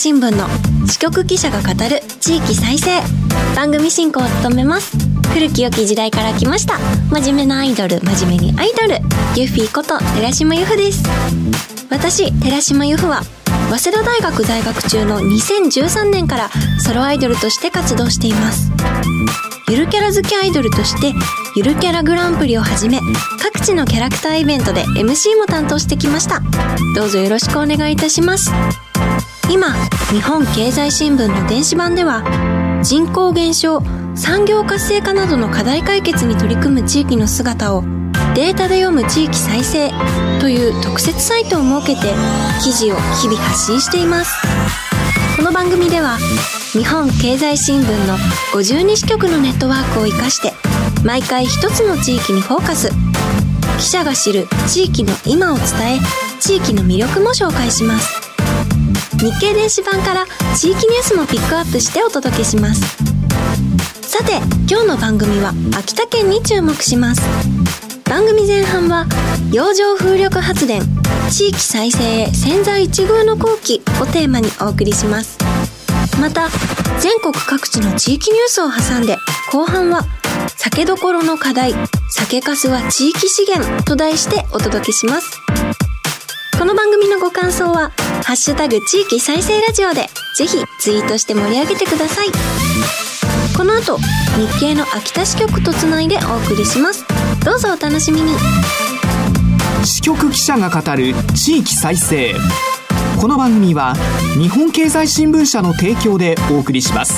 新聞の支局記者が語る地域再生。番組進行を務めます。古き良き時代から来ました。真面目なアイドル真面目にアイドル。ユフィこと寺島由布です。私寺島由布は早稲田大学在学中の2013年からソロアイドルとして活動しています。ゆるキャラ好きアイドルとしてゆるキャラグランプリをはじめ各地のキャラクターイベントで MC も担当してきました。どうぞよろしくお願いいたします。今日本経済新聞の電子版では人口減少産業活性化などの課題解決に取り組む地域の姿をデータで読む地域再生という特設サイトを設けて記事を日々発信しています。この番組では日本経済新聞の52支局のネットワークを生かして毎回一つの地域にフォーカス。記者が知る地域の今を伝え地域の魅力も紹介します。日経電子版から地域ニュースもピックアップしてお届けします。さて今日の番組は秋田県に注目します。番組前半は洋上風力発電地域再生へ千載一遇の好機をテーマにお送りします。また全国各地の地域ニュースを挟んで後半は酒どころの課題酒粕は地域資源と題してお届けします。この番組のご感想はハッシュタグ地域再生ラジオでぜひツイートして盛り上げてください。この後日経の秋田支局とつないでお送りします。どうぞお楽しみに。支局記者が語る地域再生。この番組は日本経済新聞社の提供でお送りします。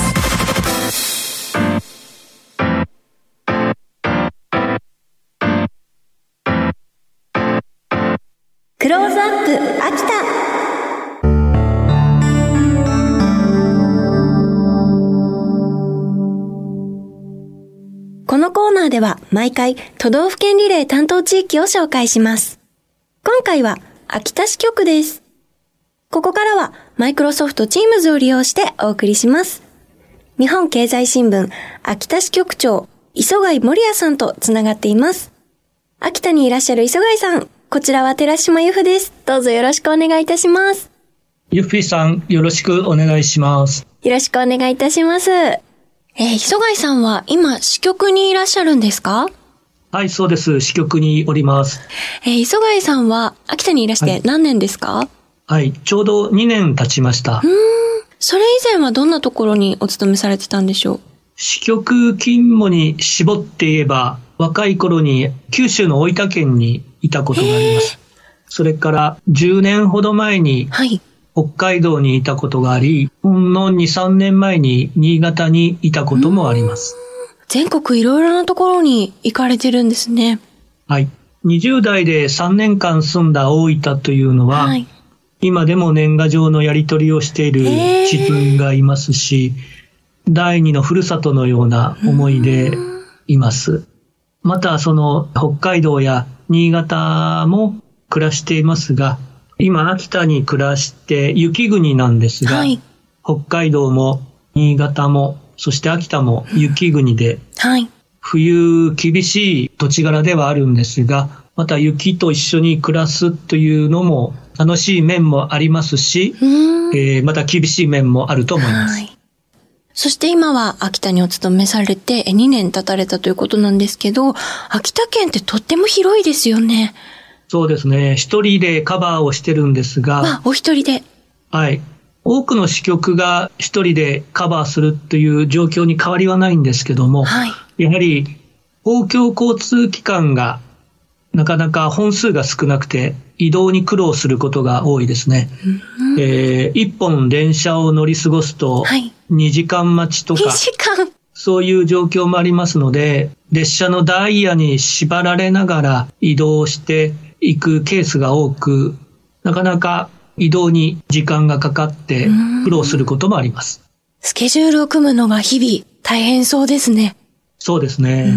クローズアップ秋田のコーナーでは毎回都道府県リレー担当地域を紹介します。今回は秋田市局です。ここからはマイクロソフト Teams を利用してお送りします。日本経済新聞秋田支局長磯貝森也さんとつながっています。秋田にいらっしゃる磯貝さん、こちらは寺島由布です。どうぞよろしくお願いいたします。ゆっふいさん、よろしくお願いします。よろしくお願いいたします。えー、磯貝さんは今支局にいらっしゃるんですか？はい、そうです。支局におります。えー、磯貝さんは秋田にいらして何年ですか、はい、ちょうど2年経ちました。それ以前はどんなところにお勤めされてたんでしょう？支局勤務に絞って言えば、若い頃に九州の大分県にいたことがあります。それから10年ほど前にはい。北海道にいたことがあり、ほんの2、3年前に新潟にいたこともあります。全国いろいろなところに行かれてるんですね。はい。20代で3年間住んだ大分というのは、はい。今でも年賀状のやり取りをしている自分がいますし、第二のふるさとのような思いでいます。また、その北海道や新潟も暮らしていますが、今秋田に暮らして雪国なんですが、はい。北海道も新潟も、そして秋田も雪国で、はい。冬厳しい土地柄ではあるんですが、また雪と一緒に暮らすというのも楽しい面もありますし。えーまた厳しい面もあると思います。はい。そして今は秋田にお勤めされて2年経たれたということなんですけど、秋田県ってとっても広いですよね。そうですね。一人でカバーをしてるんですが、あ、お一人で。はい。多くの支局が一人でカバーするという状況に変わりはないんですけども、はい。やはり公共交通機関がなかなか本数が少なくて移動に苦労することが多いですね。えー一本電車を乗り過ごすとはい。2時間待ちと2か、時間。そういう状況もありますので、列車のダイヤに縛られながら移動していくケースが多く、なかなか移動に時間がかかって苦労することもあります。スケジュールを組むのが日々大変そうですね。そうですね。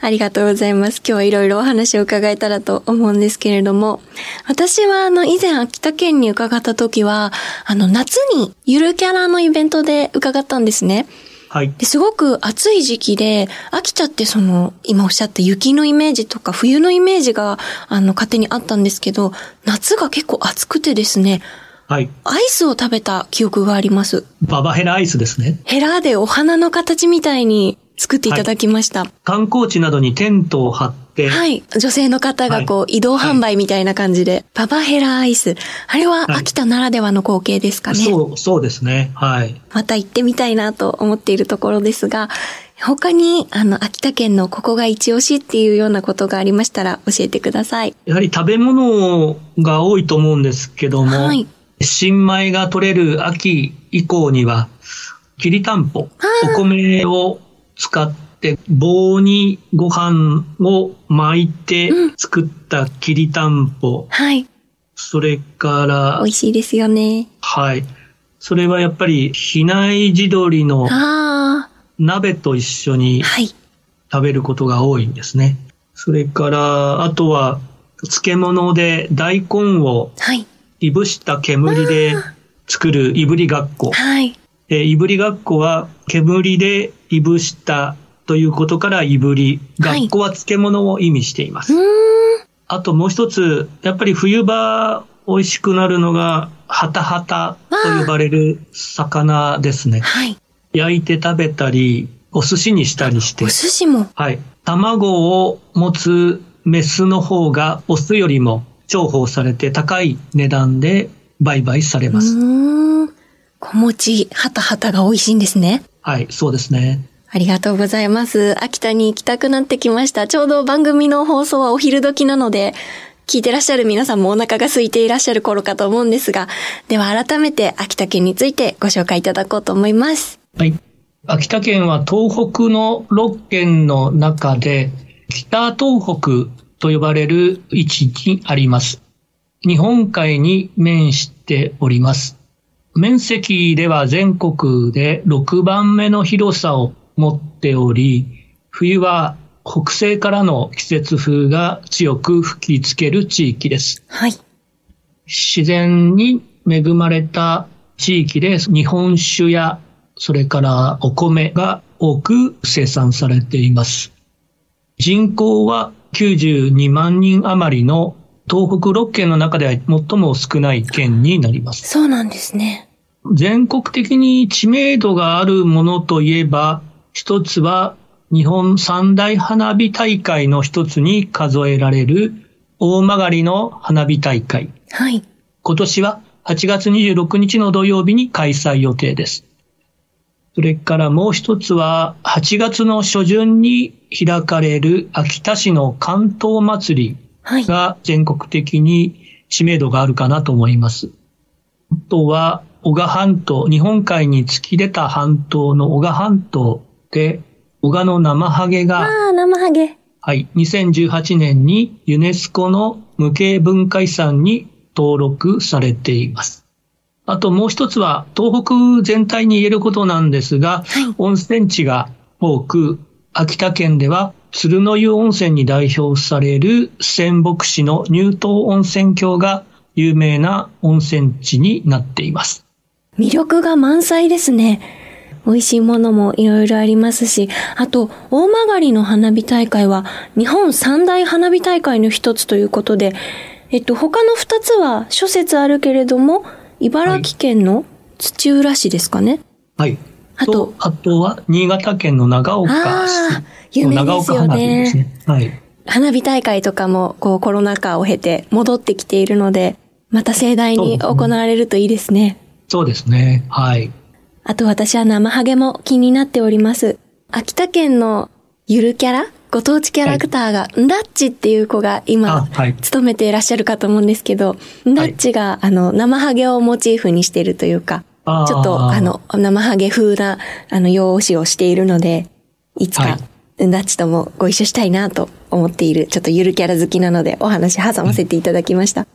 ありがとうございます。今日はいろいろお話を伺えたらと思うんですけれども、私はあの以前秋田県に伺った時は、あの夏にゆるキャラのイベントで伺ったんですね。はい。ですごく暑い時期で、秋田ってその、今おっしゃった雪のイメージとか冬のイメージが、あの、勝手にあったんですけど、夏が結構暑くてですね、はい。アイスを食べた記憶があります。ババヘラアイスですね。ヘラでお花の形みたいに作っていただきました。観光地などにテントを張って、はい。女性の方がこう、移動販売みたいな感じで、ババヘラアイス。あれははい秋田ならではの光景ですかね。そう、そうですね。はい。また行ってみたいなと思っているところですが、他に、あの、秋田県のここが一押しっていうようなことがありましたら教えてください。やはり食べ物が多いと思うんですけども、はい新米が取れる秋以降には、きりたんぽ、お米を使って棒にご飯を巻いて作ったきりたんぽ、はい。それから美、味しいですよね。はい。それはやっぱり、比内地鶏のあ鍋と一緒に。食べることが多いんですね。それから、あとは、漬物で大根をはい。いぶした煙で作るいぶりがっこ。はい。えーいぶりがっこは煙でいぶしたということからいぶり。はいがっこは漬物を意味しています。うーん。あともう一つ、やっぱり冬場美味しくなるのが、ハタハタと呼ばれる魚ですね。はい。焼いて食べたり、お寿司にしたりしてお。寿司も。はい。卵を持つメスの方がオスよりも重宝されて高い値段で売買されうます。ーん。小餅、ハタハタが美味しいんですね。はい、そうですね。ありがとうございます。秋田に行きたくなってきました。ちょうど番組の放送はお昼時なので、聞いてらっしゃる皆さんもお腹が空いていらっしゃる頃かと思うんですが、では改めて秋田県についてご紹介いただこうと思います。はい。秋田県は東北の6県の中で北東北と呼ばれる位置にあります。日本海に面しております。面積では全国で6番目の広さを持っており、冬は北西からの季節風が強く吹きつける地域です。はい。自然に恵まれた地域で日本酒やそれからお米が多く生産されています。人口は92万人余りの東北6県の中では最も少ない県になります。そうなんですね。全国的に知名度があるものといえば、一つは日本三大花火大会の一つに数えられる大曲の花火大会。はい。今年は8月26日の土曜日に開催予定です。それからもう一つは8月の初旬に開かれる秋田市の関東祭りはい。が全国的に知名度があるかなと思います。あとは、小賀半島、日本海に突き出た半島の小賀半島で、小賀の生ハゲが、ああ、生ハゲ。はい、2018年にユネスコの無形文化遺産に登録されています。あともう一つは、東北全体に言えることなんですが、はい温泉地が多く、秋田県では鶴の湯温泉に代表される仙北市の乳頭温泉郷が有名な温泉地になっています。魅力が満載ですね。美味しいものもいろいろありますし、あと、大曲の花火大会は日本三大花火大会の一つということで、えっと、他の二つは諸説あるけれども、茨城県の土浦市ですかね。はい。あとあとは、新潟県の長岡あ市ー有名ですよ岡花火ですね。ね。はい。花火大会とかも、こう、コロナ禍を経て戻ってきているので、また盛大に行われるといいですね。そうですね。はい。あと私は生ハゲも気になっております。秋田県のゆるキャラご当地キャラクターが、んだっちっていう子が今あ、はい勤めていらっしゃるかと思うんですけど、んだっちが、あの、生ハゲをモチーフにしているというか、ちょっと、あの、生ハゲ風な、あの、容姿をしているので、いつかはい、んだっちともご一緒したいなと思っている、ちょっとゆるキャラ好きなので、お話挟ませていただきました。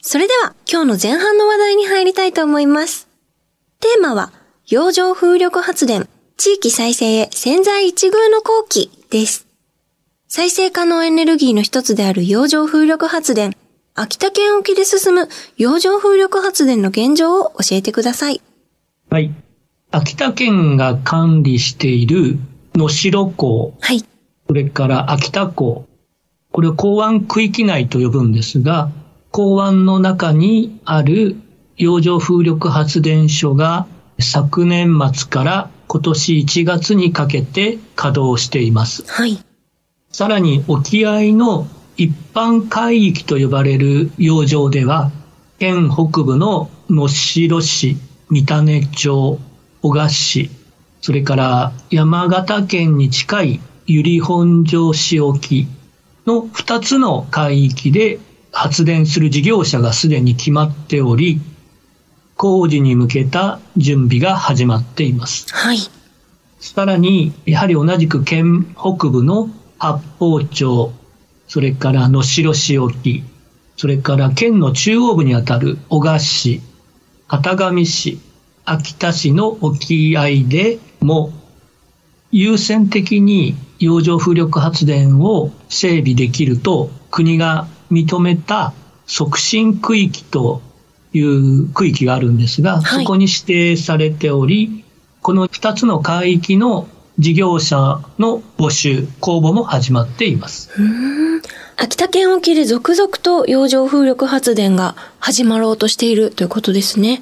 それでは、今日の前半の話題に入りたいと思います。テーマは、洋上風力発電、地域再生へ潜在一遇の後期です。再生可能エネルギーの一つである洋上風力発電、秋田県沖で進む洋上風力発電の現状を教えてください。はい。秋田県が管理している能代港、はい。それから秋田港、これを港湾区域内と呼ぶんですが、港湾の中にある洋上風力発電所が昨年末から今年1月にかけて稼働しています。はい。さらに沖合の一般海域と呼ばれる洋上では、県北部の能代市、三種町、小賀市、それから山形県に近い由利本荘市沖の2つの海域で発電する事業者がすでに決まっており、工事に向けた準備が始まっています。はい。さらに、やはり同じく県北部の八方町、それから能代市沖、それから県の中央部にあたる小賀市、片上市、秋田市の沖合でも、優先的に洋上風力発電を整備できると国が認めた促進区域という区域があるんですが、はいそこに指定されており、この2つの海域の事業者の募集、公募も始まっています。秋田県沖で続々と洋上風力発電が始まろうとしているということですね。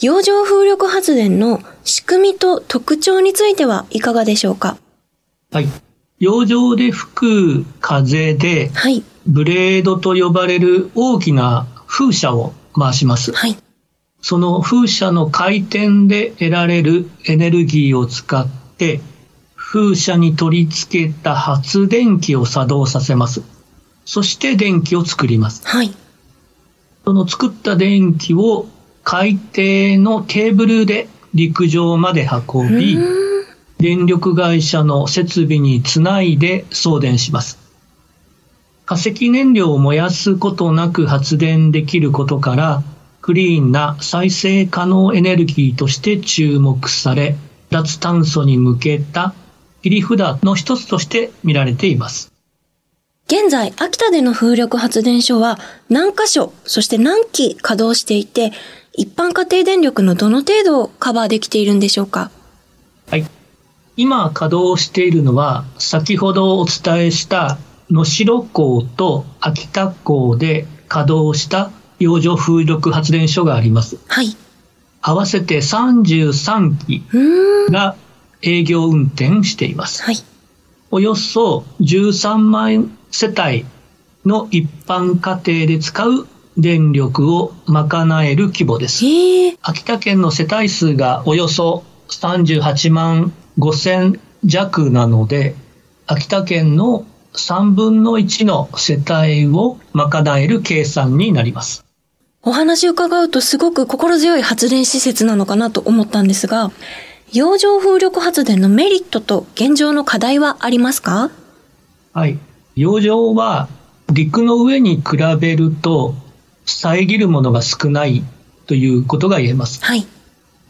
洋上風力発電の仕組みと特徴についてはいかがでしょうか？はい。洋上で吹く風で、はい。ブレードと呼ばれる大きな風車を回します。はい。その風車の回転で得られるエネルギーを使って、風車に取り付けた発電機を作動させます。そして電気を作ります。はい。その作った電気を海底のケーブルで陸上まで運び、電力会社の設備につないで送電します。化石燃料を燃やすことなく発電できることから、クリーンな再生可能エネルギーとして注目され、脱炭素に向けた切り札の一つとして見られています。現在、秋田での風力発電所は何箇所、そして何基稼働していて、一般家庭電力のどの程度をカバーできているんでしょうか？はい。今稼働しているのは、先ほどお伝えした能代港と秋田港で稼働した洋上風力発電所があります。はい。合わせて33基。が営業運転しています。はい。およそ13万世帯の一般家庭で使う電力を賄える規模です。秋田県の世帯数がおよそ38万5千弱なので、秋田県の3分の1の世帯を賄える計算になります。お話を伺うとすごく心強い発電施設なのかなと思ったんですが、洋上風力発電のメリットと現状の課題はありますか？はい。洋上は陸の上に比べると遮るものが少ないということが言えます。はい。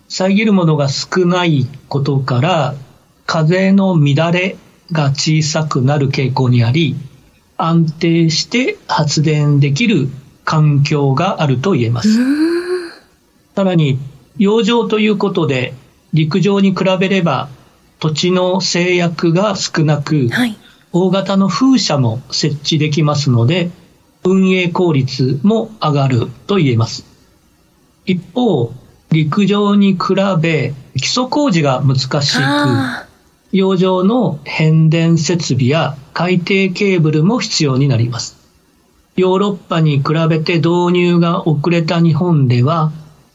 遮るものが少ないことから風の乱れが小さくなる傾向にあり安定して発電できる環境があると言えます。さらに洋上ということで陸上に比べれば土地の制約が少なく、はい。大型の風車も設置できますので、運営効率も上がると言えます。一方、陸上に比べ基礎工事が難しく、あ洋上の変電設備や海底ケーブルも必要になります。ヨーロッパに比べて導入が遅れた日本では、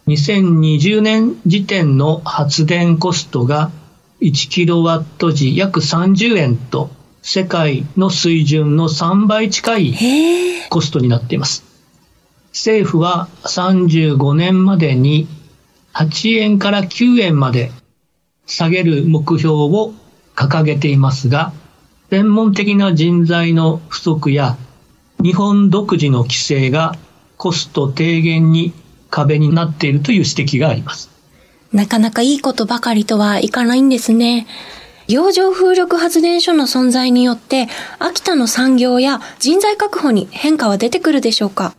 2020年時点の発電コストが1キロワット時約30円と世界の水準の3倍近あ。い。コストになっています。政府は35年までに8円から9円まで下げる目標を掲げていますが、専門的な人材の不足や日本独自の規制がコスト低減に壁になっているという指摘があります。なかなかいいことばかりとはいかないんですね。洋上風力発電所の存在によって、秋田の産業や人材確保に変化は出てくるでしょうか？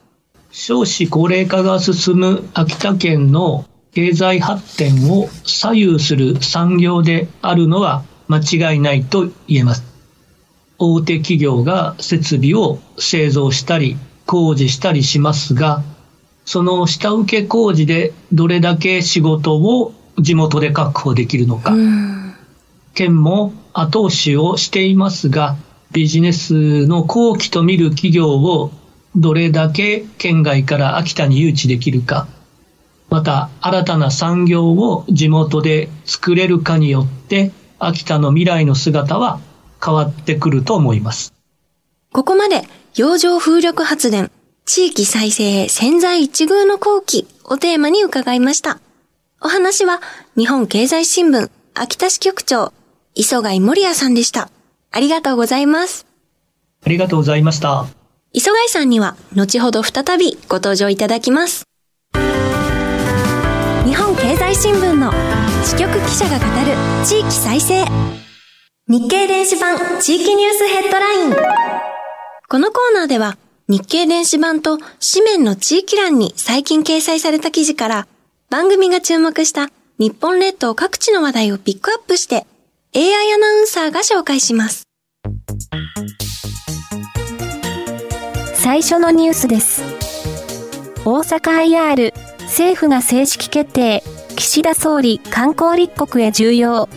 少子高齢化が進む秋田県の経済発展を左右する産業であるのは間違いないと言えます。大手企業が設備を製造したり工事したりしますが、その下請け工事でどれだけ仕事を地元で確保できるのか。県も後押しをしていますが、ビジネスの後期と見る企業をどれだけ県外から秋田に誘致できるか、また新たな産業を地元で作れるかによって秋田の未来の姿は変わってくると思います。ここまで洋上風力発電地域再生潜在一遇の後期をテーマに伺いました。お話は日本経済新聞秋田支局長磯貝森也さんでした。ありがとうございます。ありがとうございました。磯貝さんには後ほど再びご登場いただきます。日本経済新聞の支局記者が語る地域再生。日経電子版地域ニュースヘッドライン。このコーナーでは日経電子版と紙面の地域欄に最近掲載された記事から番組が注目した日本列島各地の話題をピックアップして AI アナウンサーが紹介します。最初のニュースです。大阪 IR 政府が正式決定岸田総理観光立国へ重要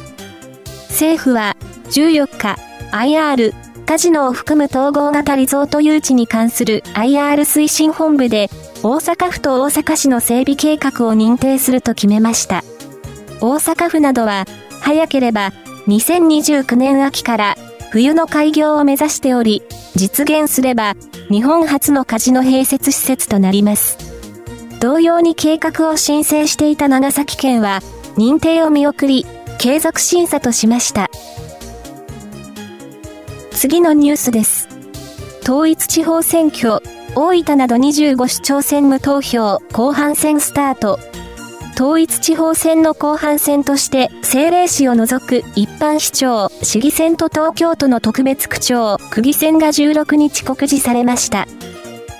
政府は14日 IR カジノを含む統合型リゾート誘致に関する IR 推進本部で、大阪府と大阪市の整備計画を認定すると決めました。大阪府などは、早ければ2029年秋から冬の開業を目指しており、実現すれば日本初のカジノ併設施設となります。同様に計画を申請していた長崎県は、認定を見送り、継続審査としました。次のニュースです。統一地方選挙、大分など25市長選無投票、後半戦スタート。統一地方選の後半戦として政令市を除く一般市長、市議選と東京都の特別区長、区議選が16日告示されました。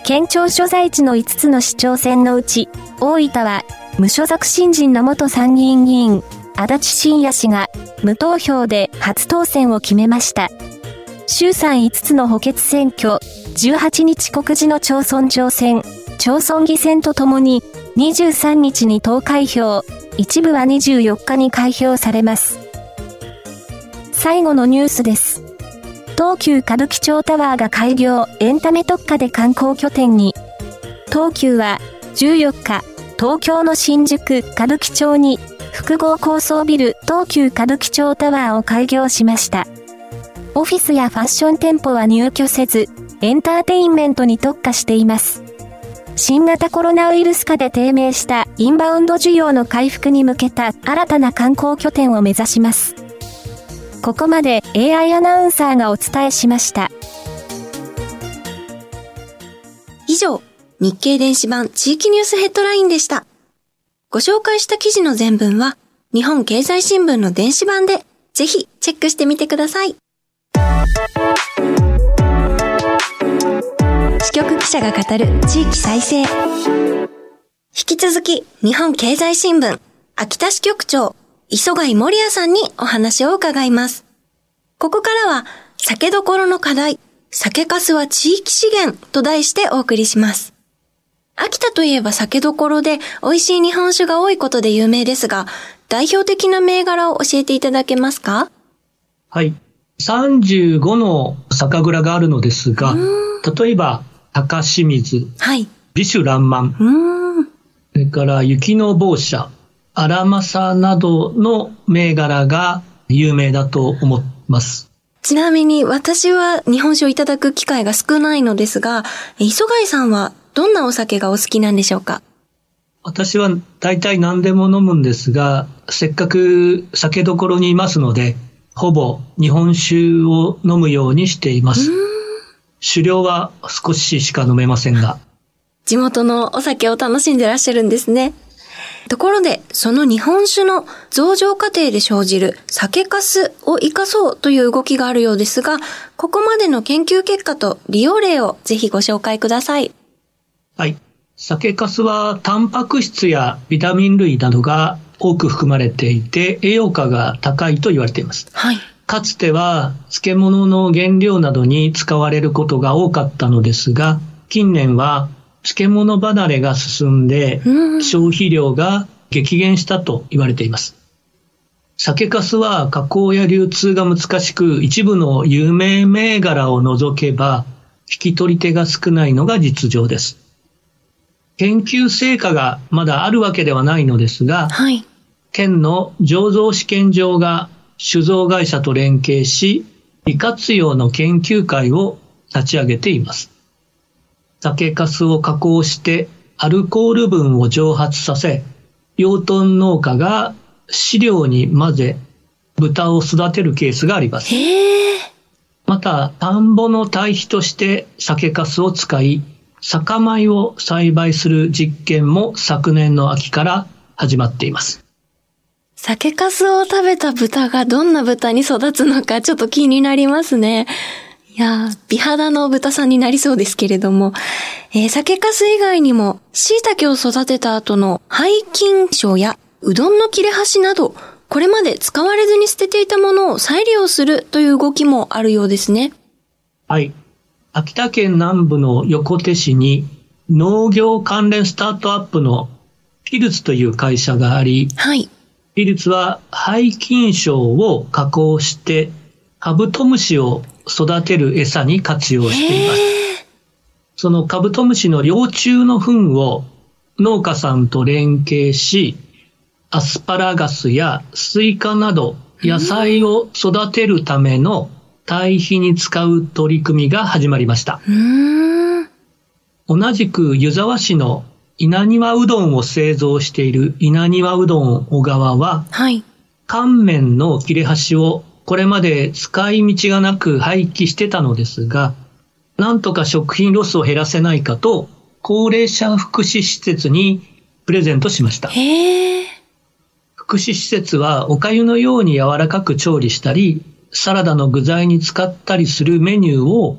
県庁所在地の5つの市長選のうち、大分は無所属新人の元参議院議員、足立信也氏が無投票で初当選を決めました。衆参5つの補欠選挙、18日告示の町村長選、町村議選とともに、23日に投開票、一部は24日に開票されます。最後のニュースです。東急歌舞伎町タワーが開業、エンタメ特化で観光拠点に。東急は14日、東京の新宿歌舞伎町に複合高層ビル東急歌舞伎町タワーを開業しました。オフィスやファッション店舗は入居せず、エンターテインメントに特化しています。新型コロナウイルス化で低迷したインバウンド需要の回復に向けた新たな観光拠点を目指します。ここまで AI アナウンサーがお伝えしました。以上、日経電子版地域ニュースヘッドラインでした。ご紹介した記事の全文は、日本経済新聞の電子版で、ぜひチェックしてみてください。支局記者が語る地域再生。引き続き、日本経済新聞、秋田支局長、磯貝森也さんにお話を伺います。ここからは、酒どころの課題、酒粕は地域資源と題してお送りします。秋田といえば酒どころで美味しい日本酒が多いことで有名ですが、代表的な銘柄を教えていただけますか？はい。35の酒蔵があるのですが、例えば、高清水、はい、美酒爛漫、それから雪の坊社、荒政などの銘柄が有名だと思います。ちなみに私は日本酒をいただく機会が少ないのですが、磯貝さんはどんなお酒がお好きなんでしょうか？私は大体何でも飲むんですが、せっかく酒どころにいますので、ほぼ日本酒を飲むようにしています。酒量は少ししか飲めませんが。地元のお酒を楽しんでらっしゃるんですね。ところで、その日本酒の増上過程で生じる酒粕を活かそうという動きがあるようですが、ここまでの研究結果と利用例をぜひご紹介ください。はい。酒粕はタンパク質やビタミン類などが多く含まれていて、栄養価が高いと言われています。はい。かつては漬物の原料などに使われることが多かったのですが、近年は漬物離れが進んで、消費量が激減したと言われています。酒粕は加工や流通が難しく、一部の有名銘柄を除けば、引き取り手が少ないのが実情です。研究成果がまだあるわけではないのですが、はい、県の醸造試験場が酒造会社と連携し、利活用の研究会を立ち上げています。酒粕を加工してアルコール分を蒸発させ、養豚農家が飼料に混ぜ、豚を育てるケースがあります。また、田んぼの堆肥として酒粕を使い、酒米を栽培する実験も昨年の秋から始まっています。酒粕を食べた豚がどんな豚に育つのかちょっと気になりますね。いや美肌の豚さんになりそうですけれども、えー、酒粕以外にも、椎茸を育てた後の廃菌症やうどんの切れ端など、これまで使われずに捨てていたものを再利用するという動きもあるようですね。はい。秋田県南部の横手市に農業関連スタートアップのピルツという会社があり、はい。ピルツは廃菌症を加工してカブトムシを育てる餌に活用しています。そのカブトムシの幼虫の糞を農家さんと連携し、アスパラガスやスイカなど野菜を育てるための堆肥に使う取り組みが始まりました。同じく湯沢市の稲庭うどんを製造している稲庭うどん小川は、はい、乾麺の切れ端をこれまで使い道がなく廃棄してたのですが、なんとか食品ロスを減らせないかと、高齢者福祉施設にプレゼントしました。福祉施設はお粥のように柔らかく調理したり、サラダの具材に使ったりするメニューを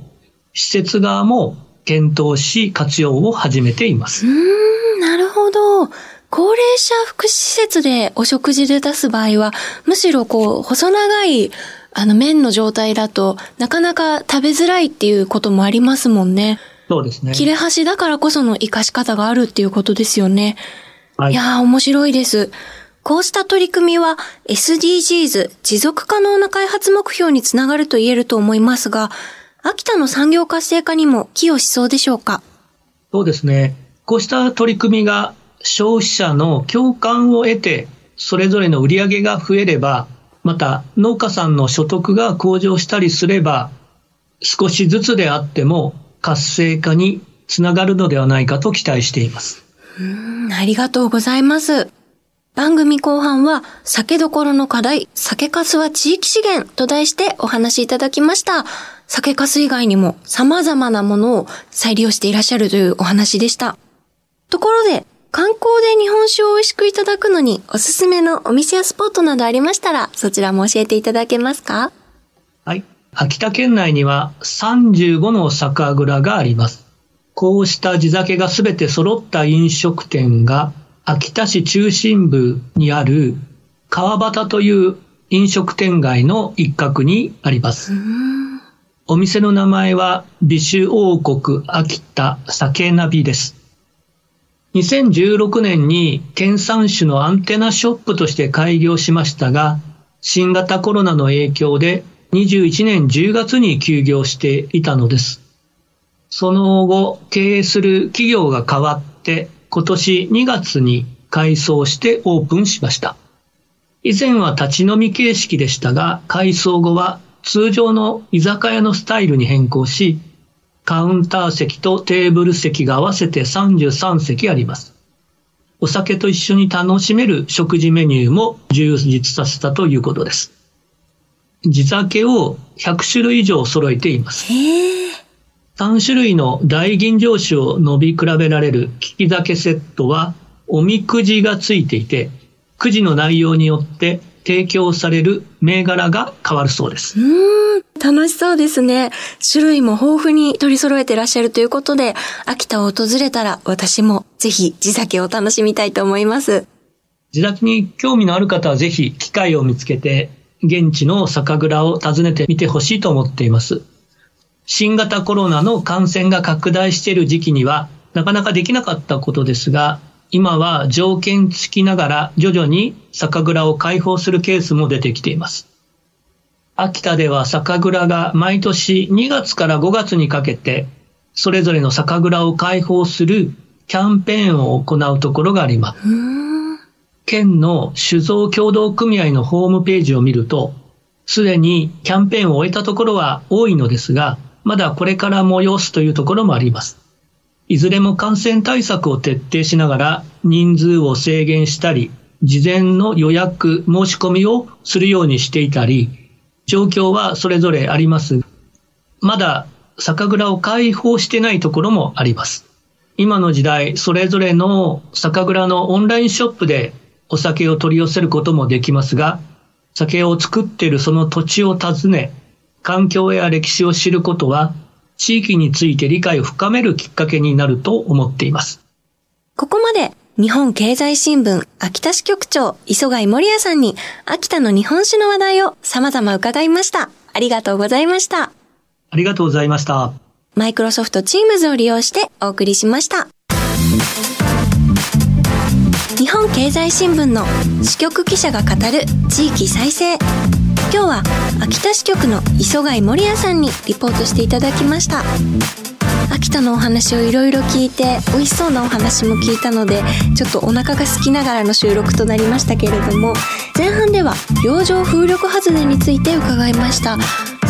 施設側も検討し活用を始めています。うん、なるほど。高齢者福祉施設でお食事で出す場合は、むしろこう、細長い、あの、麺の状態だと、なかなか食べづらいっていうこともありますもんね。そうですね。切れ端だからこその活かし方があるっていうことですよね。はい。いやー、面白いです。こうした取り組みは SDGs 持続可能な開発目標につながると言えると思いますが、秋田の産業活性化にも寄与しそうでしょうか？そうですね。こうした取り組みが消費者の共感を得て、それぞれの売り上げが増えれば、また農家さんの所得が向上したりすれば、少しずつであっても活性化につながるのではないかと期待しています。うんありがとうございます。番組後半は、酒どころの課題、酒粕は地域資源と題してお話しいただきました。酒粕以外にも様々なものを再利用していらっしゃるというお話でした。ところで、観光で日本酒を美味しくいただくのにおすすめのお店やスポットなどありましたら、そちらも教えていただけますか？はい。秋田県内には35の酒蔵があります。こうした地酒がすべて揃った飲食店が秋田市中心部にある川端という飲食店街の一角にあります。お店の名前は美酒王国秋田酒ナビです。2016年に県産酒のアンテナショップとして開業しましたが、新型コロナの影響で21年10月に休業していたのです。その後、経営する企業が変わって今年2月に改装してオープンしました。以前は立ち飲み形式でしたが、改装後は通常の居酒屋のスタイルに変更し、カウンター席とテーブル席が合わせて33席あります。お酒と一緒に楽しめる食事メニューも充実させたということです。地酒を100種類以上揃えています。3種類の大吟醸酒を飲み比べられる利き酒セットは、おみくじがついていて、くじの内容によって提供される銘柄が変わるそうです。楽しそうですね。種類も豊富に取り揃えてらっしゃるということで、秋田を訪れたら私もぜひ地酒を楽しみたいと思います。地酒に興味のある方はぜひ機会を見つけて、現地の酒蔵を訪ねてみてほしいと思っています。新型コロナの感染が拡大している時期には、なかなかできなかったことですが、今は条件付きながら徐々に酒蔵を開放するケースも出てきています。秋田では酒蔵が毎年2月から5月にかけてそれぞれの酒蔵を開放するキャンペーンを行うところがあります。県の酒造協同組合のホームページを見ると、すでにキャンペーンを終えたところは多いのですが、まだこれから催すというところもあります。いずれも感染対策を徹底しながら人数を制限したり、事前の予約、申し込みをするようにしていたり、状況はそれぞれあります。まだ酒蔵を開放してないところもあります。今の時代、それぞれの酒蔵のオンラインショップでお酒を取り寄せることもできますが、酒を作っているその土地を訪ね、環境や歴史を知ることは、地域について理解を深めるきっかけになると思っています。ここまで日本経済新聞秋田支局長磯貝森也さんに秋田の日本酒の話題を様々伺いました。ありがとうございました。ありがとうございました。マイクロソフト Teams を利用してお送りしました。日本経済新聞の支局記者が語る地域再生。今日は秋田支局の磯貝森也さんにリポートしていただきました。秋田のお話をいろいろ聞いて美味しそうなお話も聞いたのでちょっとお腹が空きながらの収録となりましたけれども前半では洋上風力発電について伺いました。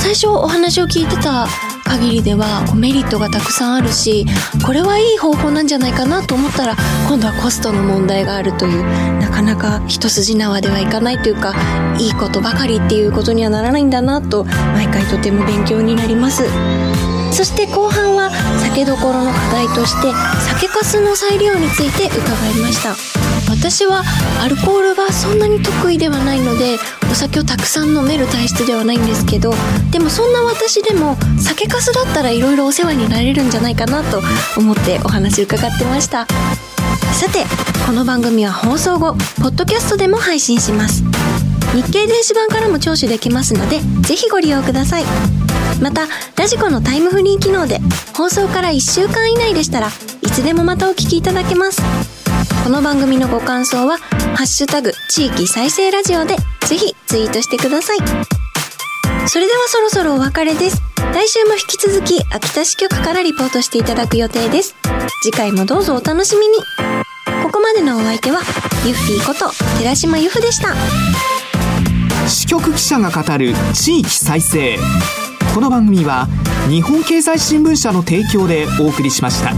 最初お話を聞いてた限りではメリットがたくさんあるしこれはいい方法なんじゃないかなと思ったら今度はコストの問題があるというなかなか一筋縄ではいかないというかいいことばかりっていうことにはならないんだなと毎回とても勉強になります。そして後半は酒どころの課題として酒粕の再利用について伺いました。私はアルコールがそんなに得意ではないのでお酒をたくさん飲める体質ではないんですけどでもそんな私でも酒粕だったらいろいろお世話になれるんじゃないかなと思ってお話伺ってました。さてこの番組は放送後ポッドキャストでも配信します。日経電子版からも聴取できますのでぜひご利用ください。またラジコのタイムフリー機能で放送から1週間以内でしたらいつでもまたお聞きいただけます。この番組のご感想は「ハッシュタグ地域再生ラジオ」でぜひツイートしてください。それではそろそろお別れです。来週も引き続き秋田支局からリポートしていただく予定です。次回もどうぞお楽しみに。ここまでのお相手はユッフィーこと寺島由布でした。支局記者が語る地域再生。この番組は日本経済新聞社の提供でお送りしました。